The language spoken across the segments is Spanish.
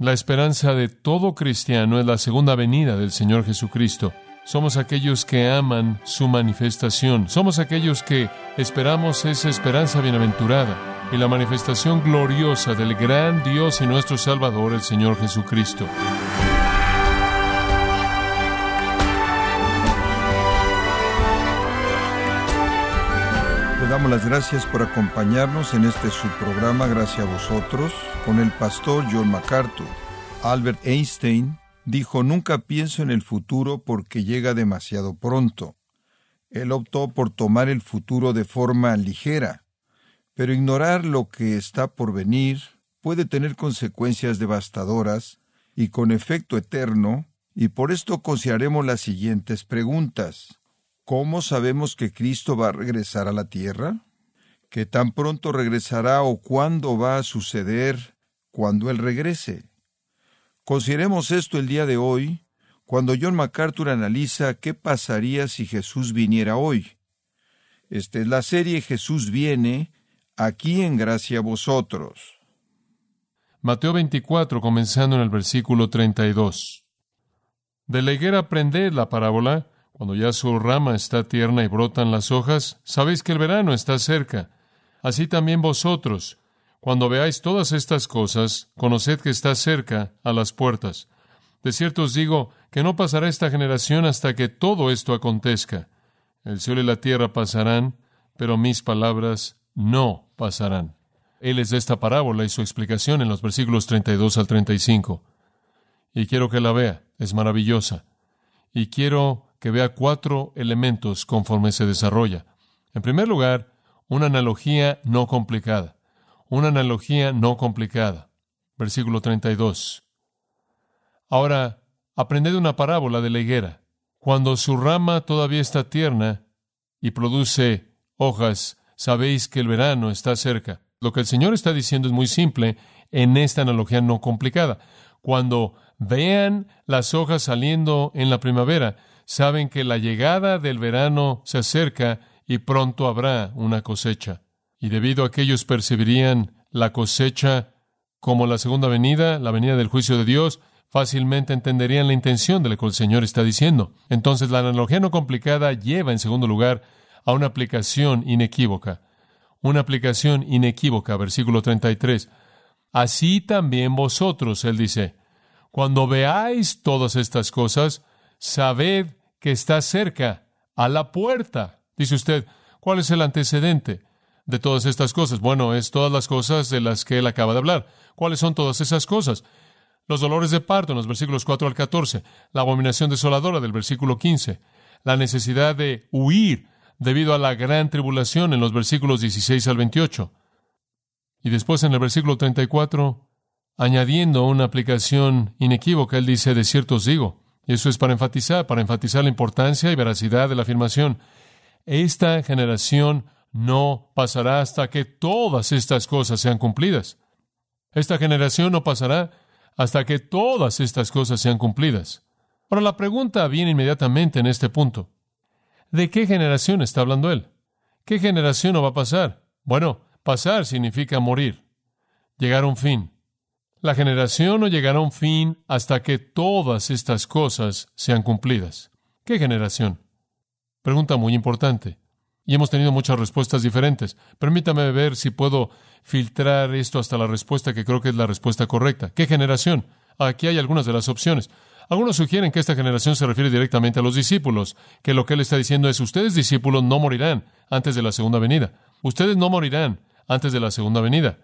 La esperanza de todo cristiano es la segunda venida del Señor Jesucristo. Somos aquellos que aman su manifestación. Somos aquellos que esperamos esa esperanza bienaventurada y la manifestación gloriosa del gran Dios y nuestro Salvador, el Señor Jesucristo. Le damos las gracias por acompañarnos en este subprograma Gracias a vosotros con el pastor John MacArthur. Albert Einstein dijo nunca pienso en el futuro porque llega demasiado pronto. Él optó por tomar el futuro de forma ligera, pero ignorar lo que está por venir puede tener consecuencias devastadoras y con efecto eterno, y por esto consideraremos las siguientes preguntas. ¿Cómo sabemos que Cristo va a regresar a la tierra? ¿Qué tan pronto regresará o cuándo va a suceder cuando Él regrese? Consideremos esto el día de hoy, cuando John MacArthur analiza qué pasaría si Jesús viniera hoy. Esta es la serie Jesús viene, aquí en gracia a vosotros. Mateo 24, comenzando en el versículo 32. De la higuera aprended la parábola, cuando ya su rama está tierna y brotan las hojas, sabéis que el verano está cerca. Así también vosotros, cuando veáis todas estas cosas, conoced que está cerca a las puertas. De cierto os digo que no pasará esta generación hasta que todo esto acontezca. El cielo y la tierra pasarán, pero mis palabras no pasarán. Él es de esta parábola y su explicación en los versículos 32 al 35. Y quiero que la vea, es maravillosa. Y quiero que vea cuatro elementos conforme se desarrolla. En primer lugar, una analogía no complicada. Una analogía no complicada. Versículo 32. Ahora, aprended una parábola de la higuera. Cuando su rama todavía está tierna y produce hojas, sabéis que el verano está cerca. Lo que el Señor está diciendo es muy simple en esta analogía no complicada. Cuando vean las hojas saliendo en la primavera, saben que la llegada del verano se acerca y pronto habrá una cosecha. Y debido a que ellos percibirían la cosecha como la segunda venida, la venida del juicio de Dios, fácilmente entenderían la intención de lo que el Señor está diciendo. Entonces la analogía no complicada lleva en segundo lugar a una aplicación inequívoca. Una aplicación inequívoca, versículo 33. Así también vosotros, él dice, cuando veáis todas estas cosas, sabed que está cerca, a la puerta. Dice usted, ¿cuál es el antecedente de todas estas cosas? Bueno, es todas las cosas de las que él acaba de hablar. ¿Cuáles son todas esas cosas? Los dolores de parto en los versículos 4 al 14, la abominación desoladora del versículo 15, la necesidad de huir debido a la gran tribulación en los versículos 16 al 28. Y después en el versículo 34, añadiendo una aplicación inequívoca, él dice, de cierto os digo, y eso es para enfatizar, para enfatizar la importancia y veracidad de la afirmación. Esta generación no pasará hasta que todas estas cosas sean cumplidas. Esta generación no pasará hasta que todas estas cosas sean cumplidas. Ahora la pregunta viene inmediatamente en este punto. ¿De qué generación está hablando él? ¿Qué generación no va a pasar? Bueno, pasar significa morir, llegar a un fin. La generación no llegará a un fin hasta que todas estas cosas sean cumplidas. ¿Qué generación? Pregunta muy importante. Y hemos tenido muchas respuestas diferentes. Permítame ver si puedo filtrar esto hasta la respuesta que creo que es la respuesta correcta. ¿Qué generación? Aquí hay algunas de las opciones. Algunos sugieren que esta generación se refiere directamente a los discípulos, que lo que él está diciendo es ustedes discípulos no morirán antes de la segunda venida. Ustedes no morirán antes de la segunda venida.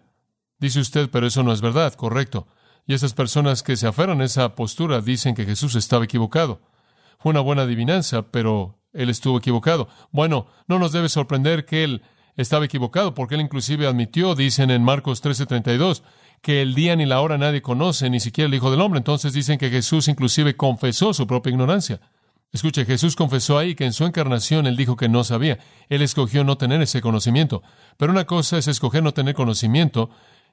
Dice usted, pero eso no es verdad, correcto. Y esas personas que se aferran a esa postura dicen que Jesús estaba equivocado. Fue una buena adivinanza, pero él estuvo equivocado. Bueno, no nos debe sorprender que él estaba equivocado, porque él inclusive admitió, dicen en Marcos 13:32, que el día ni la hora nadie conoce, ni siquiera el Hijo del Hombre. Entonces dicen que Jesús inclusive confesó su propia ignorancia. Escuche, Jesús confesó ahí que en su encarnación él dijo que no sabía. Él escogió no tener ese conocimiento. Pero una cosa es escoger no tener conocimiento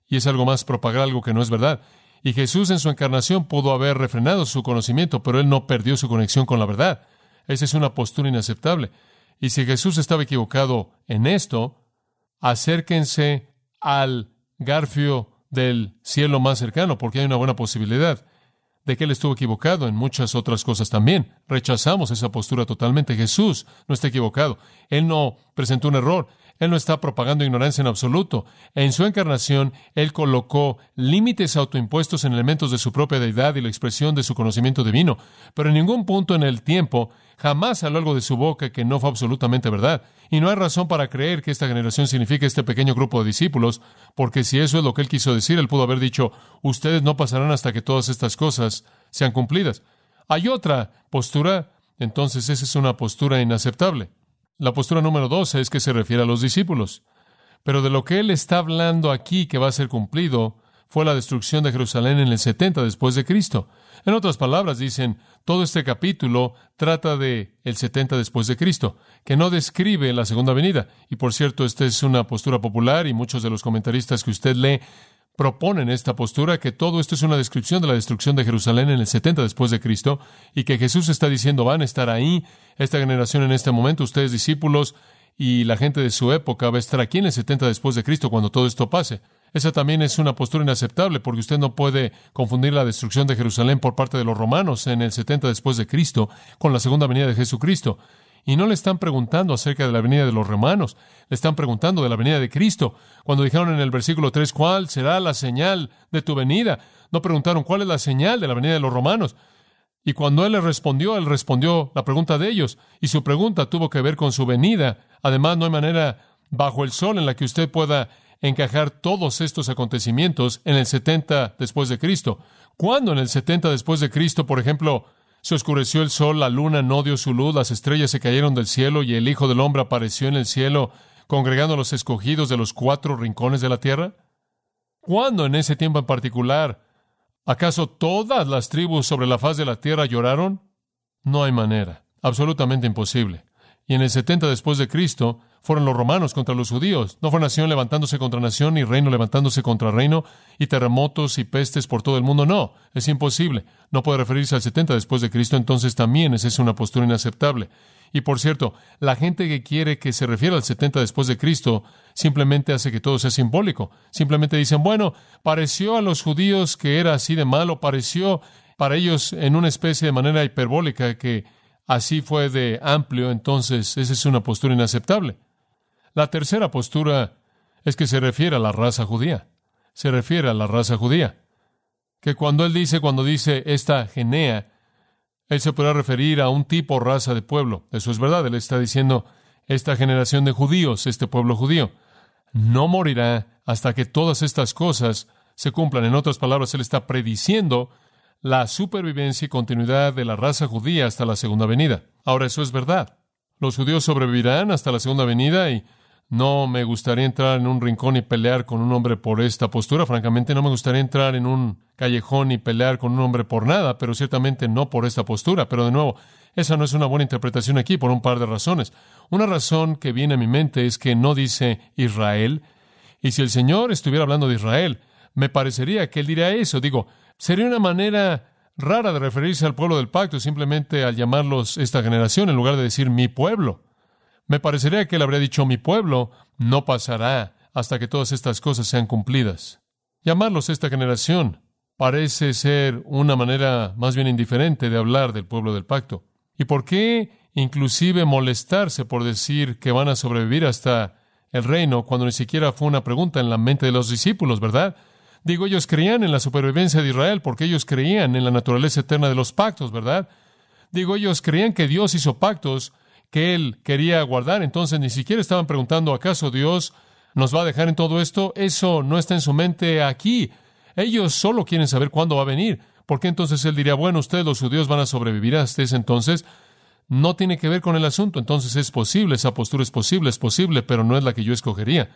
y es algo más propagar algo que no es verdad. Y Jesús en su encarnación pudo haber refrenado su conocimiento, pero él no perdió su conexión con la verdad. Esa es una postura inaceptable. Y si Jesús estaba equivocado en esto, acérquense al garfio del cielo más cercano, porque hay una buena posibilidad de que él estuvo equivocado en muchas otras cosas también. Rechazamos esa postura totalmente. Jesús no está equivocado. Él no presentó un error. Él no está propagando ignorancia en absoluto. En su encarnación, Él colocó límites autoimpuestos en elementos de su propia deidad y la expresión de su conocimiento divino, pero en ningún punto en el tiempo jamás salió algo de su boca que no fue absolutamente verdad. Y no hay razón para creer que esta generación signifique este pequeño grupo de discípulos, porque si eso es lo que Él quiso decir, Él pudo haber dicho, ustedes no pasarán hasta que todas estas cosas sean cumplidas. Hay otra postura, entonces esa es una postura inaceptable. La postura número dos es que se refiere a los discípulos. Pero de lo que él está hablando aquí que va a ser cumplido fue la destrucción de Jerusalén en el 70 después de Cristo. En otras palabras, dicen, todo este capítulo trata de el 70 después de Cristo, que no describe la segunda venida. Y por cierto, esta es una postura popular y muchos de los comentaristas que usted lee proponen esta postura que todo esto es una descripción de la destrucción de Jerusalén en el 70 después de Cristo y que Jesús está diciendo van a estar ahí, esta generación en este momento, ustedes discípulos y la gente de su época va a estar aquí en el 70 después de Cristo cuando todo esto pase. Esa también es una postura inaceptable porque usted no puede confundir la destrucción de Jerusalén por parte de los romanos en el 70 después de Cristo con la segunda venida de Jesucristo. Y no le están preguntando acerca de la venida de los romanos, le están preguntando de la venida de Cristo. Cuando dijeron en el versículo 3, ¿cuál será la señal de tu venida? No preguntaron cuál es la señal de la venida de los romanos. Y cuando él les respondió, él respondió la pregunta de ellos, y su pregunta tuvo que ver con su venida. Además, no hay manera bajo el sol en la que usted pueda encajar todos estos acontecimientos en el 70 después de Cristo. ¿Cuándo en el 70 después de Cristo, por ejemplo, se oscureció el sol, la luna no dio su luz, las estrellas se cayeron del cielo y el Hijo del Hombre apareció en el cielo, congregando a los escogidos de los cuatro rincones de la tierra? ¿Cuándo en ese tiempo en particular? ¿Acaso todas las tribus sobre la faz de la tierra lloraron? No hay manera, absolutamente imposible. Y en el 70 después de Cristo, fueron los romanos contra los judíos. No fue nación levantándose contra nación, ni reino levantándose contra reino, y terremotos y pestes por todo el mundo. No, es imposible. No puede referirse al 70 después de Cristo, entonces también esa es una postura inaceptable. Y por cierto, la gente que quiere que se refiera al 70 después de Cristo simplemente hace que todo sea simbólico. Simplemente dicen, bueno, pareció a los judíos que era así de malo, pareció para ellos en una especie de manera hiperbólica que así fue de amplio, entonces esa es una postura inaceptable. La tercera postura es que se refiere a la raza judía. Se refiere a la raza judía. Que cuando él dice, cuando dice esta genea, él se podrá referir a un tipo raza de pueblo. Eso es verdad. Él está diciendo esta generación de judíos, este pueblo judío, no morirá hasta que todas estas cosas se cumplan. En otras palabras, él está prediciendo la supervivencia y continuidad de la raza judía hasta la segunda venida. Ahora, eso es verdad. Los judíos sobrevivirán hasta la segunda venida y no me gustaría entrar en un rincón y pelear con un hombre por esta postura. Francamente, no me gustaría entrar en un callejón y pelear con un hombre por nada, pero ciertamente no por esta postura. Pero de nuevo, esa no es una buena interpretación aquí por un par de razones. Una razón que viene a mi mente es que no dice Israel. Y si el Señor estuviera hablando de Israel, me parecería que él diría eso. Digo, sería una manera rara de referirse al pueblo del pacto simplemente al llamarlos esta generación en lugar de decir mi pueblo. Me parecería que él habría dicho mi pueblo no pasará hasta que todas estas cosas sean cumplidas. Llamarlos esta generación parece ser una manera más bien indiferente de hablar del pueblo del pacto. ¿Y por qué inclusive molestarse por decir que van a sobrevivir hasta el reino cuando ni siquiera fue una pregunta en la mente de los discípulos, verdad? Digo, ellos creían en la supervivencia de Israel porque ellos creían en la naturaleza eterna de los pactos, ¿verdad? Digo, ellos creían que Dios hizo pactos que él quería guardar. Entonces ni siquiera estaban preguntando, ¿acaso Dios nos va a dejar en todo esto? Eso no está en su mente aquí. Ellos solo quieren saber cuándo va a venir. ¿Por qué entonces él diría, bueno, ustedes los judíos van a sobrevivir hasta ese entonces? No tiene que ver con el asunto. Entonces es posible, esa postura es posible, es posible, pero no es la que yo escogería.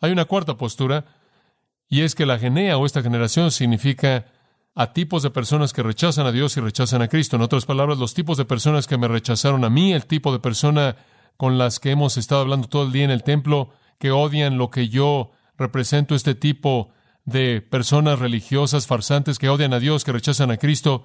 Hay una cuarta postura, y es que la genea o esta generación significa a tipos de personas que rechazan a Dios y rechazan a Cristo. En otras palabras, los tipos de personas que me rechazaron a mí, el tipo de persona con las que hemos estado hablando todo el día en el templo, que odian lo que yo represento, este tipo de personas religiosas, farsantes, que odian a Dios, que rechazan a Cristo,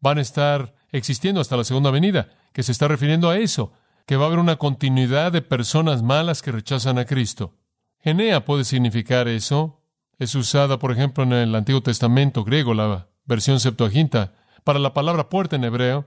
van a estar existiendo hasta la segunda venida, que se está refiriendo a eso, que va a haber una continuidad de personas malas que rechazan a Cristo. Genea puede significar eso, Es usada, por ejemplo, en el Antiguo Testamento griego, la versión Septuaginta, para la palabra puerta en hebreo,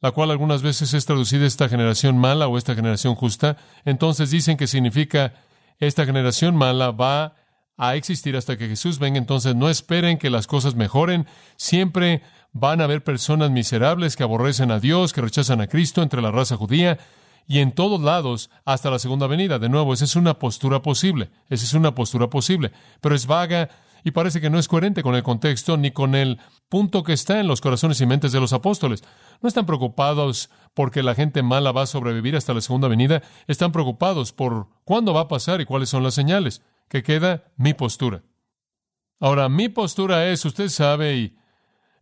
la cual algunas veces es traducida esta generación mala o esta generación justa. Entonces dicen que significa esta generación mala va a existir hasta que Jesús venga. Entonces no esperen que las cosas mejoren. Siempre van a haber personas miserables que aborrecen a Dios, que rechazan a Cristo entre la raza judía y en todos lados hasta la segunda venida. De nuevo, esa es una postura posible. Esa es una postura posible. Pero es vaga y parece que no es coherente con el contexto ni con el punto que está en los corazones y mentes de los apóstoles. No están preocupados porque la gente mala va a sobrevivir hasta la segunda venida. Están preocupados por cuándo va a pasar y cuáles son las señales. Que queda mi postura. Ahora, mi postura es, usted sabe, y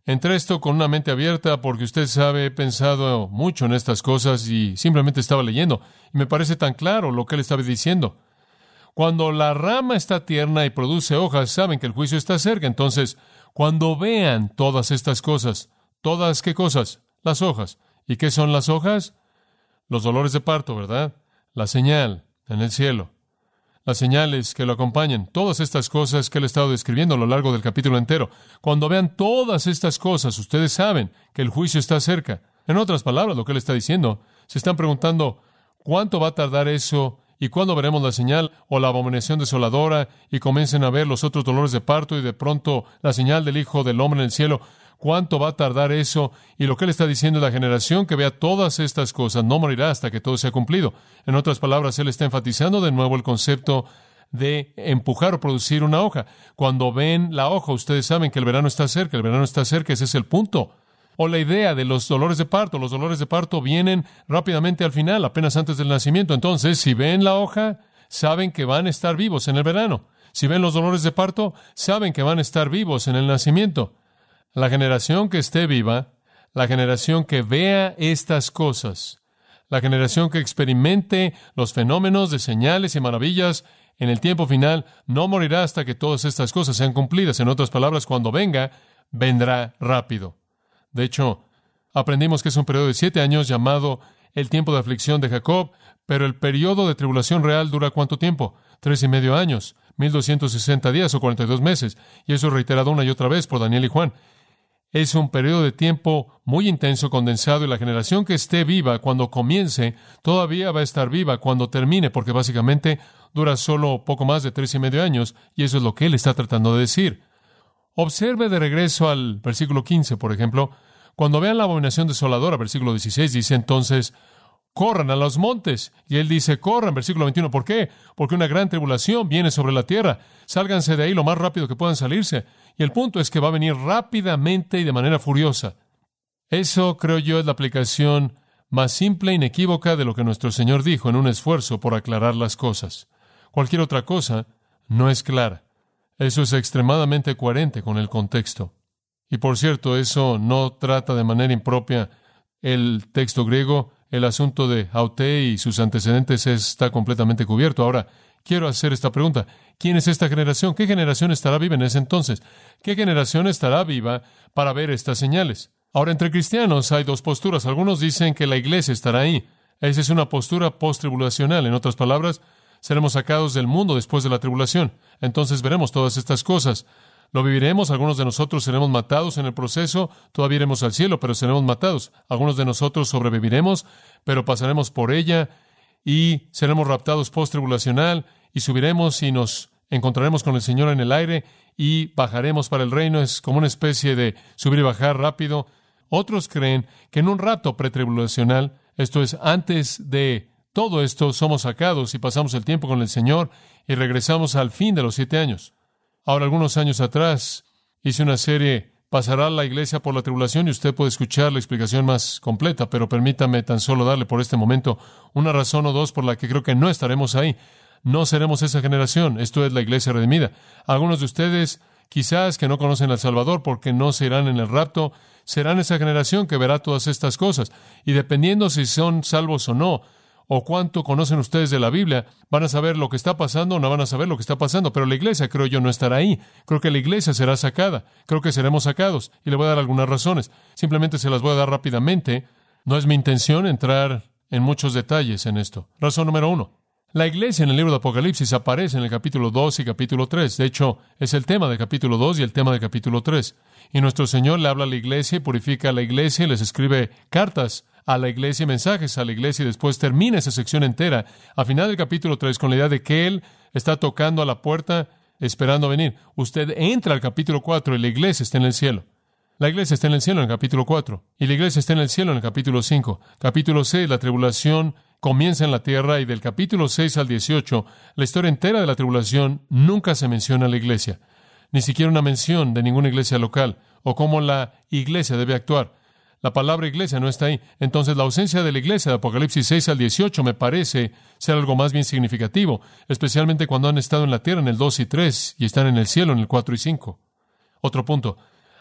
Entré esto con una mente abierta porque usted sabe, he pensado mucho en estas cosas y simplemente estaba leyendo. Y me parece tan claro lo que él estaba diciendo. Cuando la rama está tierna y produce hojas, saben que el juicio está cerca. Entonces, cuando vean todas estas cosas, todas qué cosas? Las hojas. ¿Y qué son las hojas? Los dolores de parto, ¿verdad? La señal en el cielo las señales que lo acompañan, todas estas cosas que él ha estado describiendo a lo largo del capítulo entero. Cuando vean todas estas cosas, ustedes saben que el juicio está cerca. En otras palabras, lo que él está diciendo, se están preguntando cuánto va a tardar eso y cuándo veremos la señal o la abominación desoladora y comiencen a ver los otros dolores de parto y de pronto la señal del Hijo del Hombre en el cielo cuánto va a tardar eso. Y lo que él está diciendo es la generación que vea todas estas cosas no morirá hasta que todo sea cumplido. En otras palabras, él está enfatizando de nuevo el concepto de empujar o producir una hoja. Cuando ven la hoja, ustedes saben que el verano está cerca, el verano está cerca, ese es el punto. O la idea de los dolores de parto, los dolores de parto vienen rápidamente al final, apenas antes del nacimiento. Entonces, si ven la hoja, saben que van a estar vivos en el verano. Si ven los dolores de parto, saben que van a estar vivos en el nacimiento. La generación que esté viva, la generación que vea estas cosas, la generación que experimente los fenómenos de señales y maravillas en el tiempo final, no morirá hasta que todas estas cosas sean cumplidas. En otras palabras, cuando venga, vendrá rápido. De hecho, aprendimos que es un periodo de siete años llamado el tiempo de aflicción de Jacob, pero el periodo de tribulación real dura cuánto tiempo? Tres y medio años, mil doscientos sesenta días o cuarenta y dos meses. Y eso es reiterado una y otra vez por Daniel y Juan. Es un periodo de tiempo muy intenso, condensado, y la generación que esté viva cuando comience, todavía va a estar viva cuando termine, porque básicamente dura solo poco más de tres y medio años, y eso es lo que él está tratando de decir. Observe de regreso al versículo 15, por ejemplo, cuando vean la abominación desoladora, versículo 16, dice entonces, corran a los montes. Y él dice, corran, versículo 21. ¿Por qué? Porque una gran tribulación viene sobre la tierra. Sálganse de ahí lo más rápido que puedan salirse. Y el punto es que va a venir rápidamente y de manera furiosa. Eso, creo yo, es la aplicación más simple e inequívoca de lo que nuestro Señor dijo en un esfuerzo por aclarar las cosas. Cualquier otra cosa no es clara. Eso es extremadamente coherente con el contexto. Y por cierto, eso no trata de manera impropia el texto griego, el asunto de Aute y sus antecedentes está completamente cubierto. Ahora, quiero hacer esta pregunta. ¿Quién es esta generación? ¿Qué generación estará viva en ese entonces? ¿Qué generación estará viva para ver estas señales? Ahora, entre cristianos hay dos posturas. Algunos dicen que la iglesia estará ahí. Esa es una postura post-tribulacional. En otras palabras, seremos sacados del mundo después de la tribulación. Entonces veremos todas estas cosas. Lo viviremos, algunos de nosotros seremos matados en el proceso, todavía iremos al cielo, pero seremos matados. Algunos de nosotros sobreviviremos, pero pasaremos por ella y seremos raptados post-tribulacional y subiremos y nos encontraremos con el Señor en el aire y bajaremos para el reino. Es como una especie de subir y bajar rápido. Otros creen que en un rapto pretribulacional, esto es, antes de todo esto, somos sacados y pasamos el tiempo con el Señor y regresamos al fin de los siete años. Ahora, algunos años atrás, hice una serie Pasará la iglesia por la tribulación y usted puede escuchar la explicación más completa, pero permítame tan solo darle por este momento una razón o dos por la que creo que no estaremos ahí. No seremos esa generación. Esto es la iglesia redimida. Algunos de ustedes, quizás que no conocen al Salvador porque no se irán en el rapto, serán esa generación que verá todas estas cosas. Y dependiendo si son salvos o no, o cuánto conocen ustedes de la Biblia, van a saber lo que está pasando o no van a saber lo que está pasando. Pero la iglesia, creo yo, no estará ahí. Creo que la iglesia será sacada. Creo que seremos sacados. Y le voy a dar algunas razones. Simplemente se las voy a dar rápidamente. No es mi intención entrar en muchos detalles en esto. Razón número uno. La iglesia en el libro de Apocalipsis aparece en el capítulo 2 y capítulo 3. De hecho, es el tema del capítulo 2 y el tema del capítulo 3. Y nuestro Señor le habla a la iglesia y purifica a la iglesia y les escribe cartas a la iglesia mensajes a la iglesia y después termina esa sección entera a final del capítulo 3 con la idea de que Él está tocando a la puerta esperando venir. Usted entra al capítulo 4 y la iglesia está en el cielo. La iglesia está en el cielo en el capítulo 4 y la iglesia está en el cielo en el capítulo 5. Capítulo 6, la tribulación comienza en la tierra y del capítulo 6 al 18, la historia entera de la tribulación nunca se menciona a la iglesia, ni siquiera una mención de ninguna iglesia local o cómo la iglesia debe actuar. La palabra iglesia no está ahí. Entonces la ausencia de la iglesia de Apocalipsis 6 al 18 me parece ser algo más bien significativo, especialmente cuando han estado en la tierra en el 2 y 3 y están en el cielo en el 4 y 5. Otro punto.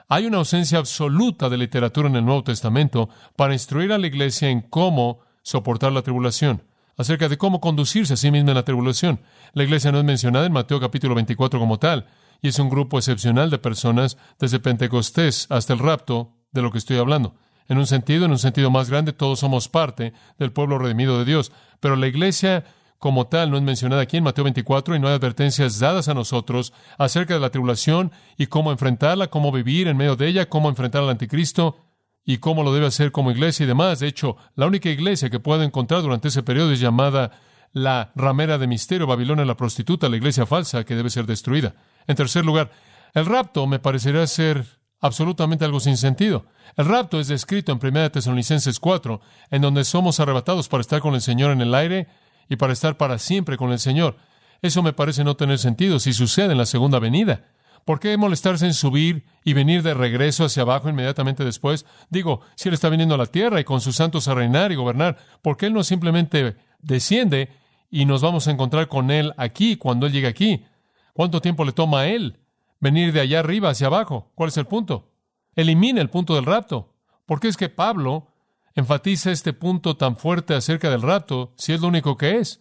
Hay una ausencia absoluta de literatura en el Nuevo Testamento para instruir a la iglesia en cómo soportar la tribulación, acerca de cómo conducirse a sí misma en la tribulación. La iglesia no es mencionada en Mateo capítulo 24 como tal, y es un grupo excepcional de personas desde Pentecostés hasta el rapto de lo que estoy hablando. En un sentido, en un sentido más grande, todos somos parte del pueblo redimido de Dios, pero la iglesia como tal no es mencionada aquí en Mateo 24 y no hay advertencias dadas a nosotros acerca de la tribulación y cómo enfrentarla, cómo vivir en medio de ella, cómo enfrentar al anticristo y cómo lo debe hacer como iglesia y demás. De hecho, la única iglesia que puedo encontrar durante ese periodo es llamada la ramera de misterio, Babilonia la prostituta, la iglesia falsa que debe ser destruida. En tercer lugar, el rapto me parecería ser absolutamente algo sin sentido. El rapto es descrito en 1 Tesalonicenses 4, en donde somos arrebatados para estar con el Señor en el aire y para estar para siempre con el Señor. Eso me parece no tener sentido si sucede en la segunda venida. ¿Por qué molestarse en subir y venir de regreso hacia abajo inmediatamente después? Digo, si Él está viniendo a la tierra y con sus santos a reinar y gobernar, ¿por qué Él no simplemente desciende y nos vamos a encontrar con Él aquí cuando Él llegue aquí? ¿Cuánto tiempo le toma a Él venir de allá arriba hacia abajo? ¿Cuál es el punto? Elimina el punto del rapto. ¿Por qué es que Pablo enfatiza este punto tan fuerte acerca del rapto si es lo único que es?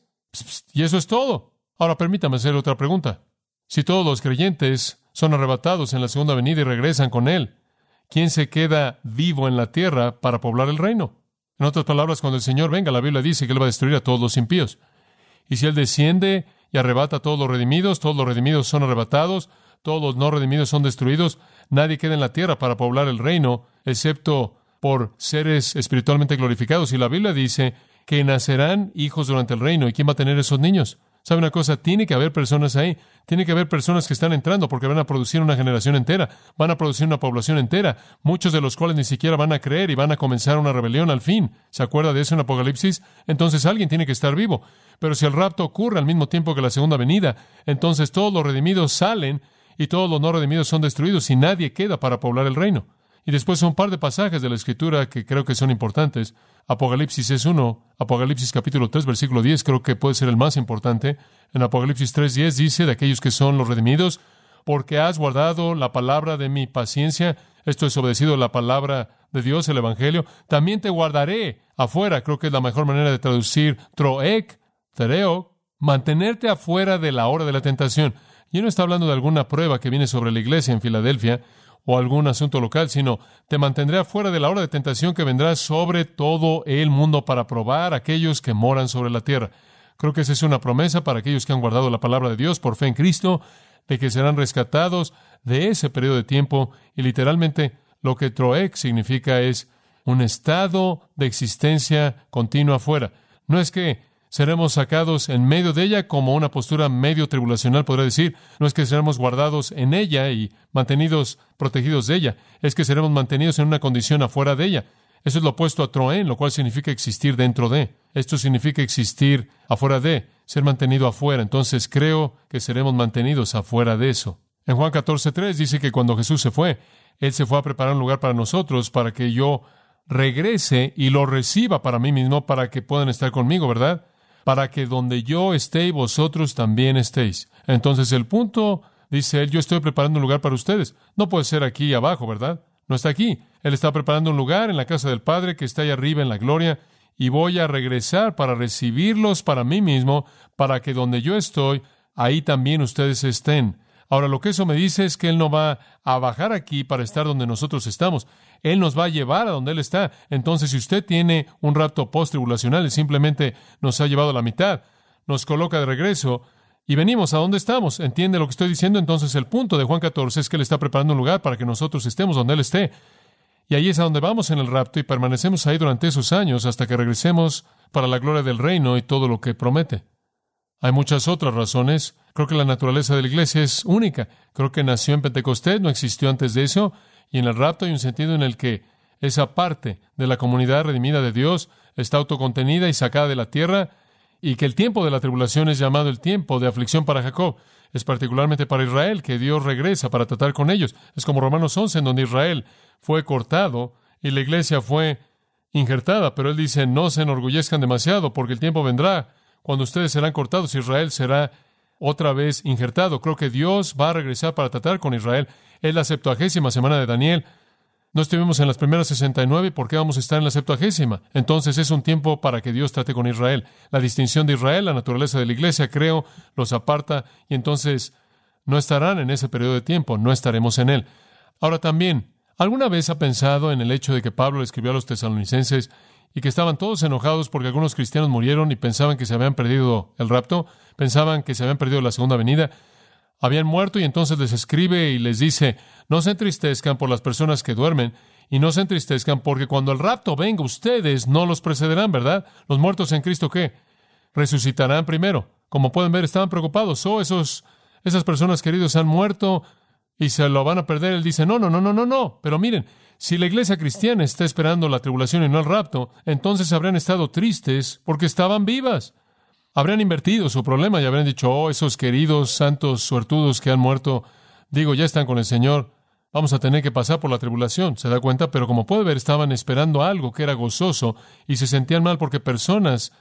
y eso es todo. Ahora permítame hacer otra pregunta. Si todos los creyentes son arrebatados en la segunda venida y regresan con Él. ¿Quién se queda vivo en la tierra para poblar el reino? En otras palabras, cuando el Señor venga, la Biblia dice que Él va a destruir a todos los impíos. Y si Él desciende y arrebata a todos los redimidos, todos los redimidos son arrebatados, todos los no redimidos son destruidos, nadie queda en la tierra para poblar el reino, excepto por seres espiritualmente glorificados. Y la Biblia dice que nacerán hijos durante el reino. ¿Y quién va a tener esos niños? ¿Sabe una cosa? Tiene que haber personas ahí. Tiene que haber personas que están entrando porque van a producir una generación entera. Van a producir una población entera. Muchos de los cuales ni siquiera van a creer y van a comenzar una rebelión al fin. ¿Se acuerda de eso en Apocalipsis? Entonces alguien tiene que estar vivo. Pero si el rapto ocurre al mismo tiempo que la segunda venida, entonces todos los redimidos salen y todos los no redimidos son destruidos y nadie queda para poblar el reino. Y después un par de pasajes de la Escritura que creo que son importantes. Apocalipsis es uno, Apocalipsis capítulo 3, versículo 10, creo que puede ser el más importante. En Apocalipsis 3, 10 dice de aquellos que son los redimidos, porque has guardado la palabra de mi paciencia, esto es obedecido a la palabra de Dios, el Evangelio, también te guardaré afuera, creo que es la mejor manera de traducir troek, tereo, mantenerte afuera de la hora de la tentación. Y no está hablando de alguna prueba que viene sobre la iglesia en Filadelfia, o algún asunto local, sino te mantendré afuera de la hora de tentación que vendrá sobre todo el mundo para probar a aquellos que moran sobre la tierra. Creo que esa es una promesa para aquellos que han guardado la palabra de Dios por fe en Cristo, de que serán rescatados de ese periodo de tiempo y literalmente lo que Troek significa es un estado de existencia continua afuera. No es que seremos sacados en medio de ella como una postura medio tribulacional, podría decir. No es que seremos guardados en ella y mantenidos protegidos de ella, es que seremos mantenidos en una condición afuera de ella. Eso es lo opuesto a troen, lo cual significa existir dentro de. Esto significa existir afuera de, ser mantenido afuera. Entonces creo que seremos mantenidos afuera de eso. En Juan 14.3 dice que cuando Jesús se fue, Él se fue a preparar un lugar para nosotros, para que yo regrese y lo reciba para mí mismo, para que puedan estar conmigo, ¿verdad? Para que donde yo esté vosotros también estéis. Entonces el punto, dice él, yo estoy preparando un lugar para ustedes. No puede ser aquí abajo, ¿verdad? No está aquí. Él está preparando un lugar en la casa del Padre que está ahí arriba en la gloria y voy a regresar para recibirlos para mí mismo, para que donde yo estoy, ahí también ustedes estén. Ahora, lo que eso me dice es que Él no va a bajar aquí para estar donde nosotros estamos. Él nos va a llevar a donde Él está. Entonces, si usted tiene un rapto post-tribulacional, Él simplemente nos ha llevado a la mitad. nos coloca de regreso y venimos a donde estamos. ¿Entiende lo que estoy diciendo? Entonces el punto de Juan 14 es que Él está preparando un lugar para que nosotros estemos donde Él esté. Y ahí es a donde vamos en el rapto y permanecemos ahí durante esos años hasta que regresemos para la gloria del reino y todo lo que promete. Hay muchas otras razones. Creo que la naturaleza de la iglesia es única. Creo que nació en Pentecostés, no existió antes de eso. Y en el rapto hay un sentido en el que esa parte de la comunidad redimida de Dios está autocontenida y sacada de la tierra, y que el tiempo de la tribulación es llamado el tiempo de aflicción para Jacob. Es particularmente para Israel que Dios regresa para tratar con ellos. Es como Romanos 11, en donde Israel fue cortado y la iglesia fue injertada, pero él dice, no se enorgullezcan demasiado, porque el tiempo vendrá cuando ustedes serán cortados, Israel será otra vez injertado. Creo que Dios va a regresar para tratar con Israel. Es la septuagésima semana de Daniel. No estuvimos en las primeras 69, ¿por qué vamos a estar en la septuagésima? Entonces es un tiempo para que Dios trate con Israel. La distinción de Israel, la naturaleza de la iglesia, creo, los aparta y entonces no estarán en ese periodo de tiempo, no estaremos en él. Ahora también, ¿alguna vez ha pensado en el hecho de que Pablo escribió a los tesalonicenses y que estaban todos enojados porque algunos cristianos murieron y pensaban que se habían perdido el rapto, pensaban que se habían perdido la segunda venida, habían muerto y entonces les escribe y les dice, no se entristezcan por las personas que duermen y no se entristezcan porque cuando el rapto venga ustedes no los precederán, ¿verdad? Los muertos en Cristo qué? Resucitarán primero. Como pueden ver, estaban preocupados. Oh, esos, esas personas queridos han muerto y se lo van a perder. Él dice, no, no, no, no, no, no. Pero miren, si la iglesia cristiana está esperando la tribulación y no el rapto, entonces habrían estado tristes porque estaban vivas. Habrían invertido su problema y habrían dicho, oh, esos queridos santos suertudos que han muerto, digo, ya están con el Señor, vamos a tener que pasar por la tribulación, ¿se da cuenta? Pero como puede ver, estaban esperando algo que era gozoso y se sentían mal porque personas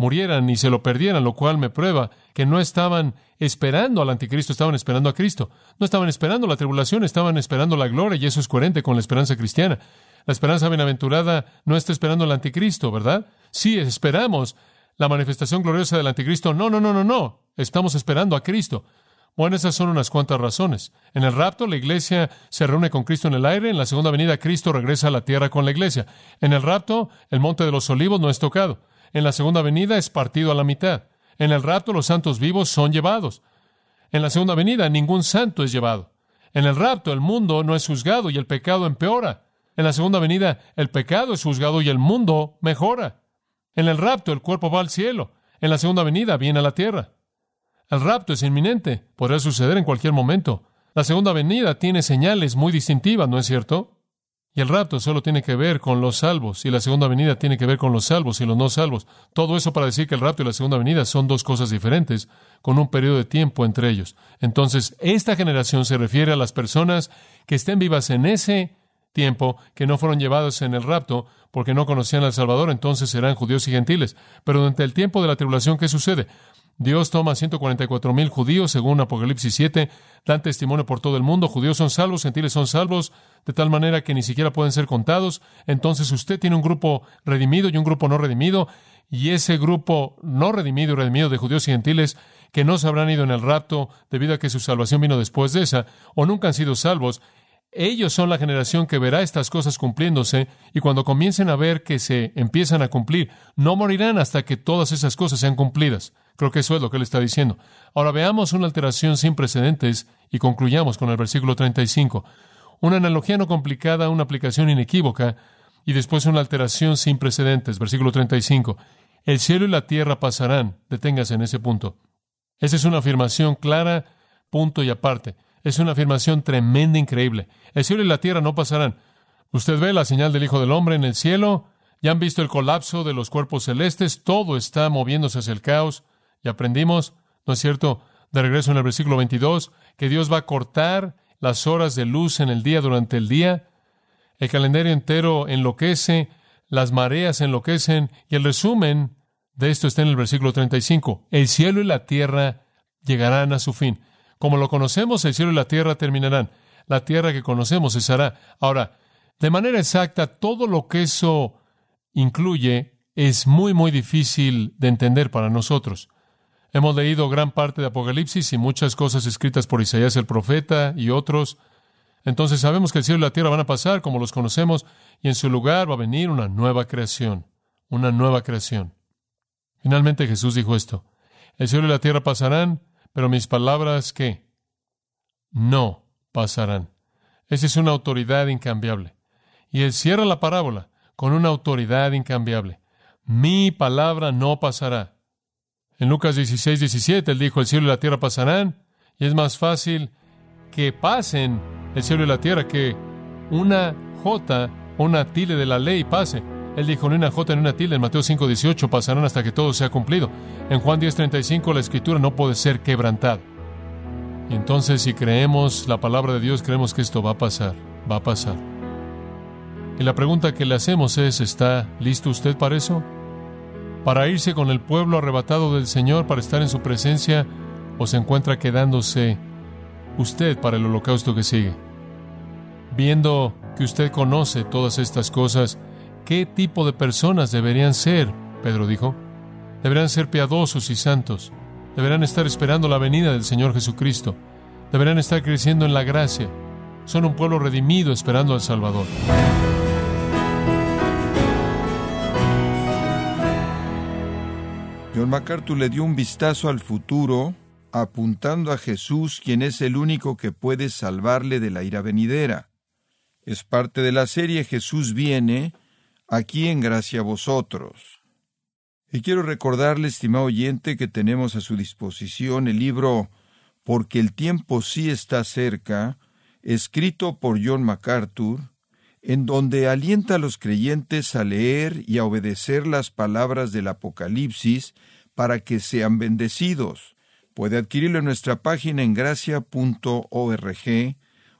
murieran y se lo perdieran, lo cual me prueba que no estaban esperando al anticristo, estaban esperando a Cristo. No estaban esperando la tribulación, estaban esperando la gloria y eso es coherente con la esperanza cristiana. La esperanza bienaventurada no está esperando al anticristo, ¿verdad? Sí, esperamos la manifestación gloriosa del anticristo. No, no, no, no, no. Estamos esperando a Cristo. Bueno, esas son unas cuantas razones. En el rapto, la iglesia se reúne con Cristo en el aire. En la segunda venida, Cristo regresa a la tierra con la iglesia. En el rapto, el monte de los olivos no es tocado. En la segunda venida es partido a la mitad. En el rapto los santos vivos son llevados. En la segunda venida ningún santo es llevado. En el rapto el mundo no es juzgado y el pecado empeora. En la segunda venida el pecado es juzgado y el mundo mejora. En el rapto el cuerpo va al cielo. En la segunda venida viene a la tierra. El rapto es inminente. Podrá suceder en cualquier momento. La segunda venida tiene señales muy distintivas, ¿no es cierto? Y el rapto solo tiene que ver con los salvos, y la segunda venida tiene que ver con los salvos y los no salvos. Todo eso para decir que el rapto y la segunda venida son dos cosas diferentes, con un periodo de tiempo entre ellos. Entonces, esta generación se refiere a las personas que estén vivas en ese tiempo, que no fueron llevados en el rapto porque no conocían al Salvador, entonces serán judíos y gentiles. Pero durante el tiempo de la tribulación, ¿qué sucede? Dios toma 144 mil judíos, según Apocalipsis 7, dan testimonio por todo el mundo, judíos son salvos, gentiles son salvos, de tal manera que ni siquiera pueden ser contados. Entonces usted tiene un grupo redimido y un grupo no redimido, y ese grupo no redimido y redimido de judíos y gentiles que no se habrán ido en el rapto debido a que su salvación vino después de esa, o nunca han sido salvos, ellos son la generación que verá estas cosas cumpliéndose y cuando comiencen a ver que se empiezan a cumplir, no morirán hasta que todas esas cosas sean cumplidas. Creo que eso es lo que él está diciendo. Ahora veamos una alteración sin precedentes y concluyamos con el versículo 35. Una analogía no complicada, una aplicación inequívoca y después una alteración sin precedentes. Versículo 35. El cielo y la tierra pasarán. Deténgase en ese punto. Esa es una afirmación clara, punto y aparte. Es una afirmación tremenda, increíble. El cielo y la tierra no pasarán. Usted ve la señal del Hijo del Hombre en el cielo. Ya han visto el colapso de los cuerpos celestes. Todo está moviéndose hacia el caos. Y aprendimos, ¿no es cierto?, de regreso en el versículo 22, que Dios va a cortar las horas de luz en el día durante el día. El calendario entero enloquece, las mareas enloquecen, y el resumen de esto está en el versículo 35. El cielo y la tierra llegarán a su fin. Como lo conocemos, el cielo y la tierra terminarán. La tierra que conocemos cesará. Ahora, de manera exacta, todo lo que eso incluye es muy, muy difícil de entender para nosotros. Hemos leído gran parte de Apocalipsis y muchas cosas escritas por Isaías el profeta y otros. Entonces sabemos que el cielo y la tierra van a pasar como los conocemos y en su lugar va a venir una nueva creación, una nueva creación. Finalmente Jesús dijo esto, el cielo y la tierra pasarán, pero mis palabras, ¿qué? No pasarán. Esa es una autoridad incambiable. Y él cierra la parábola con una autoridad incambiable. Mi palabra no pasará. En Lucas 16, 17, él dijo, el cielo y la tierra pasarán, y es más fácil que pasen el cielo y la tierra que una J o una tilde de la ley pase. Él dijo, ni una J ni una tilde. En Mateo 5, 18 pasarán hasta que todo sea cumplido. En Juan 10, 35 la escritura no puede ser quebrantada. Y entonces si creemos la palabra de Dios, creemos que esto va a pasar, va a pasar. Y la pregunta que le hacemos es, ¿está listo usted para eso? ¿Para irse con el pueblo arrebatado del Señor, para estar en su presencia, o se encuentra quedándose usted para el holocausto que sigue? Viendo que usted conoce todas estas cosas, ¿qué tipo de personas deberían ser? Pedro dijo. Deberían ser piadosos y santos. Deberán estar esperando la venida del Señor Jesucristo. Deberán estar creciendo en la gracia. Son un pueblo redimido esperando al Salvador. John MacArthur le dio un vistazo al futuro, apuntando a Jesús, quien es el único que puede salvarle de la ira venidera. Es parte de la serie Jesús viene, aquí en Gracia a Vosotros. Y quiero recordarle, estimado oyente, que tenemos a su disposición el libro Porque el tiempo sí está cerca, escrito por John MacArthur, en donde alienta a los creyentes a leer y a obedecer las palabras del Apocalipsis para que sean bendecidos. Puede adquirirlo en nuestra página en gracia.org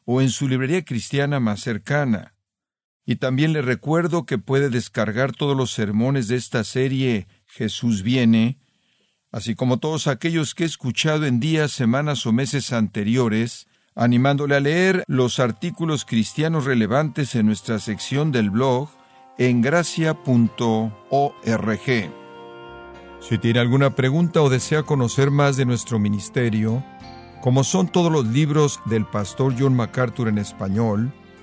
o en su librería cristiana más cercana. Y también le recuerdo que puede descargar todos los sermones de esta serie Jesús viene, así como todos aquellos que he escuchado en días, semanas o meses anteriores, animándole a leer los artículos cristianos relevantes en nuestra sección del blog en gracia.org. Si tiene alguna pregunta o desea conocer más de nuestro ministerio, como son todos los libros del pastor John MacArthur en español,